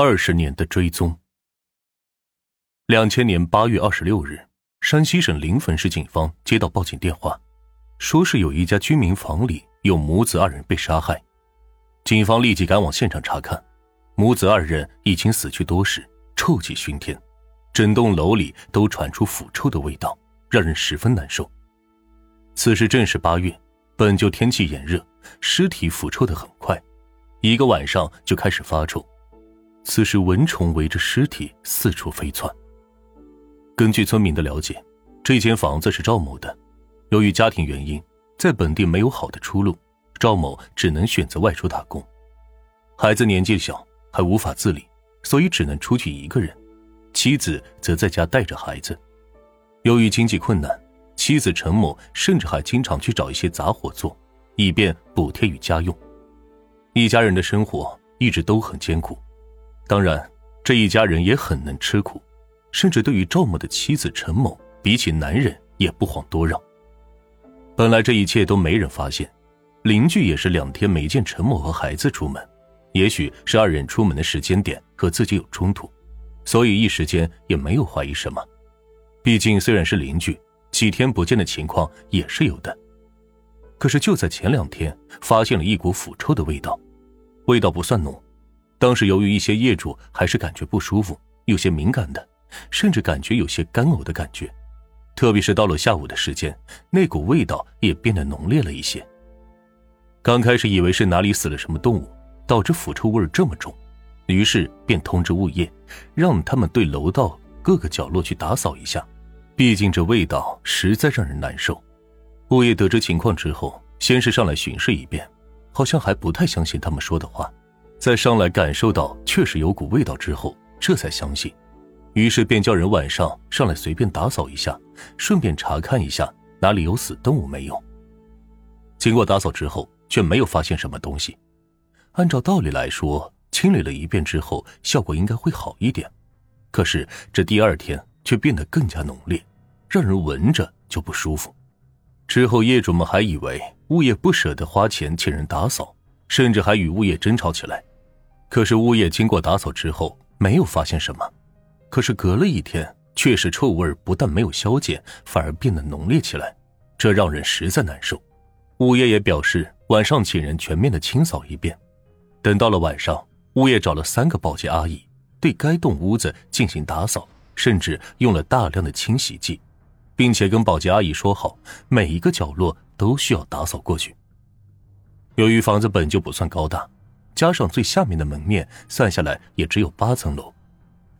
二十年的追踪。两千年八月二十六日，山西省临汾市警方接到报警电话，说是有一家居民房里有母子二人被杀害。警方立即赶往现场查看，母子二人已经死去多时，臭气熏天，整栋楼里都传出腐臭的味道，让人十分难受。此时正是八月，本就天气炎热，尸体腐臭的很快，一个晚上就开始发臭。此时，蚊虫围着尸体四处飞窜。根据村民的了解，这间房子是赵某的。由于家庭原因，在本地没有好的出路，赵某只能选择外出打工。孩子年纪小，还无法自理，所以只能出去一个人。妻子则在家带着孩子。由于经济困难，妻子陈某甚至还经常去找一些杂活做，以便补贴与家用。一家人的生活一直都很艰苦。当然，这一家人也很能吃苦，甚至对于赵某的妻子陈某，比起男人也不遑多让。本来这一切都没人发现，邻居也是两天没见陈某和孩子出门，也许是二人出门的时间点和自己有冲突，所以一时间也没有怀疑什么。毕竟虽然是邻居，几天不见的情况也是有的。可是就在前两天，发现了一股腐臭的味道，味道不算浓。当时由于一些业主还是感觉不舒服，有些敏感的，甚至感觉有些干呕的感觉，特别是到了下午的时间，那股味道也变得浓烈了一些。刚开始以为是哪里死了什么动物，导致腐臭味这么重，于是便通知物业，让他们对楼道各个角落去打扫一下，毕竟这味道实在让人难受。物业得知情况之后，先是上来巡视一遍，好像还不太相信他们说的话。在上来感受到确实有股味道之后，这才相信，于是便叫人晚上上来随便打扫一下，顺便查看一下哪里有死动物没有。经过打扫之后，却没有发现什么东西。按照道理来说，清理了一遍之后，效果应该会好一点。可是这第二天却变得更加浓烈，让人闻着就不舒服。之后业主们还以为物业不舍得花钱请人打扫，甚至还与物业争吵起来。可是物业经过打扫之后，没有发现什么。可是隔了一天，确实臭味不但没有消减，反而变得浓烈起来，这让人实在难受。物业也表示晚上请人全面的清扫一遍。等到了晚上，物业找了三个保洁阿姨，对该栋屋子进行打扫，甚至用了大量的清洗剂，并且跟保洁阿姨说好，每一个角落都需要打扫过去。由于房子本就不算高大。加上最下面的门面，算下来也只有八层楼。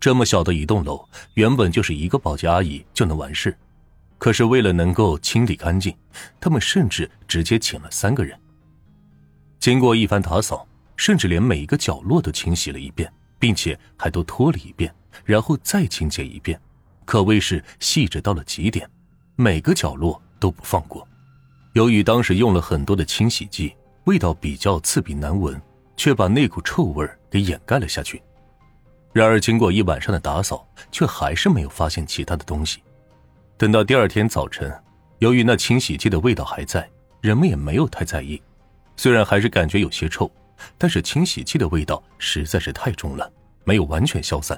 这么小的一栋楼，原本就是一个保洁阿姨就能完事。可是为了能够清理干净，他们甚至直接请了三个人。经过一番打扫，甚至连每一个角落都清洗了一遍，并且还都拖了一遍，然后再清洁一遍，可谓是细致到了极点，每个角落都不放过。由于当时用了很多的清洗剂，味道比较刺鼻难闻。却把那股臭味给掩盖了下去。然而，经过一晚上的打扫，却还是没有发现其他的东西。等到第二天早晨，由于那清洗剂的味道还在，人们也没有太在意。虽然还是感觉有些臭，但是清洗剂的味道实在是太重了，没有完全消散。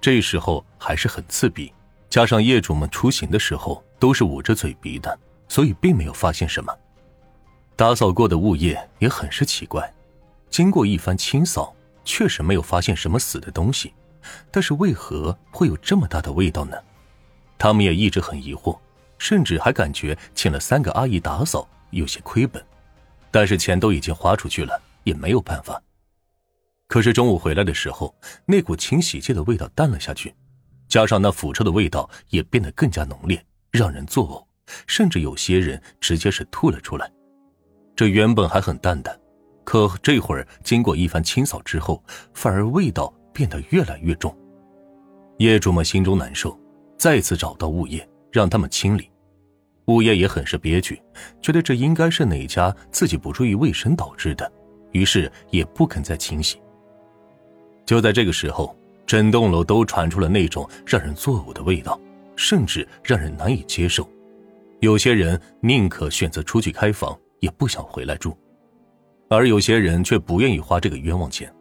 这时候还是很刺鼻，加上业主们出行的时候都是捂着嘴鼻的，所以并没有发现什么。打扫过的物业也很是奇怪。经过一番清扫，确实没有发现什么死的东西，但是为何会有这么大的味道呢？他们也一直很疑惑，甚至还感觉请了三个阿姨打扫有些亏本，但是钱都已经花出去了，也没有办法。可是中午回来的时候，那股清洗剂的味道淡了下去，加上那腐臭的味道也变得更加浓烈，让人作呕，甚至有些人直接是吐了出来。这原本还很淡的。可这会儿经过一番清扫之后，反而味道变得越来越重，业主们心中难受，再次找到物业让他们清理。物业也很是憋屈，觉得这应该是哪家自己不注意卫生导致的，于是也不肯再清洗。就在这个时候，整栋楼都传出了那种让人作呕的味道，甚至让人难以接受。有些人宁可选择出去开房，也不想回来住。而有些人却不愿意花这个冤枉钱，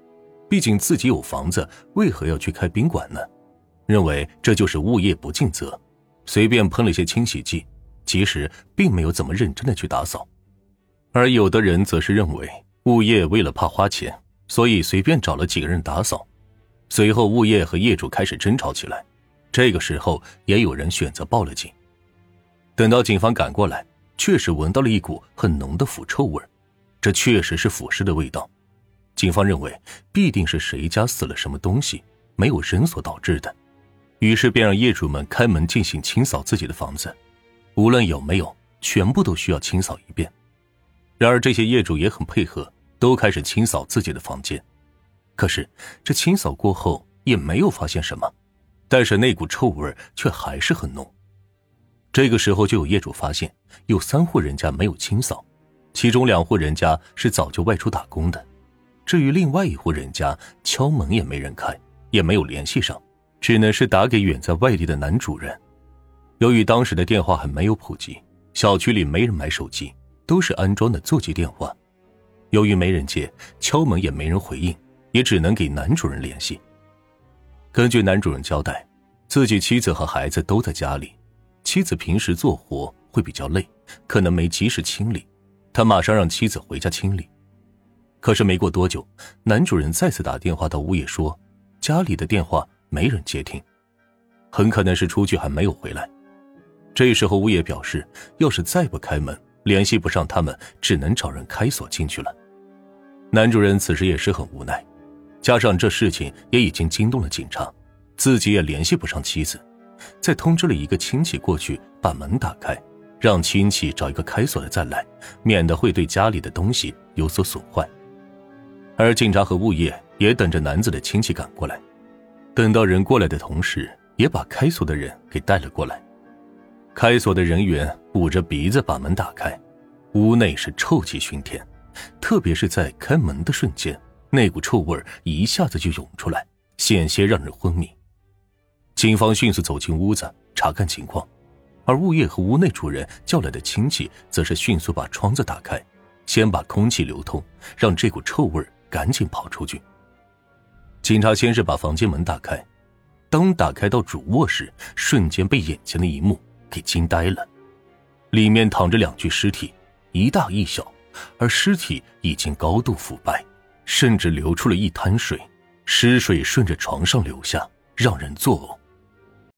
毕竟自己有房子，为何要去开宾馆呢？认为这就是物业不尽责，随便喷了些清洗剂，其实并没有怎么认真的去打扫。而有的人则是认为物业为了怕花钱，所以随便找了几个人打扫。随后，物业和业主开始争吵起来。这个时候，也有人选择报了警。等到警方赶过来，确实闻到了一股很浓的腐臭味这确实是腐尸的味道。警方认为必定是谁家死了什么东西，没有人所导致的，于是便让业主们开门进行清扫自己的房子，无论有没有，全部都需要清扫一遍。然而这些业主也很配合，都开始清扫自己的房间。可是这清扫过后也没有发现什么，但是那股臭味却还是很浓。这个时候就有业主发现有三户人家没有清扫，其中两户人家是早就外出打工的。至于另外一户人家，敲门也没人开，也没有联系上，只能是打给远在外地的男主人。由于当时的电话还没有普及，小区里没人买手机，都是安装的座机电话。由于没人接，敲门也没人回应，也只能给男主人联系。根据男主人交代，自己妻子和孩子都在家里，妻子平时做活会比较累，可能没及时清理，他马上让妻子回家清理。可是没过多久，男主人再次打电话到物业说，家里的电话没人接听，很可能是出去还没有回来。这时候物业表示，要是再不开门，联系不上他们，只能找人开锁进去了。男主人此时也是很无奈，加上这事情也已经惊动了警察，自己也联系不上妻子，再通知了一个亲戚过去把门打开，让亲戚找一个开锁的再来，免得会对家里的东西有所损坏。而警察和物业也等着男子的亲戚赶过来，等到人过来的同时，也把开锁的人给带了过来。开锁的人员捂着鼻子把门打开，屋内是臭气熏天，特别是在开门的瞬间，那股臭味一下子就涌出来，险些让人昏迷。警方迅速走进屋子查看情况，而物业和屋内主人叫来的亲戚则是迅速把窗子打开，先把空气流通，让这股臭味赶紧跑出去。警察先是把房间门打开，当打开到主卧时，瞬间被眼前的一幕给惊呆了。里面躺着两具尸体，一大一小，而尸体已经高度腐败，甚至流出了一滩水，尸水顺着床上流下，让人作呕。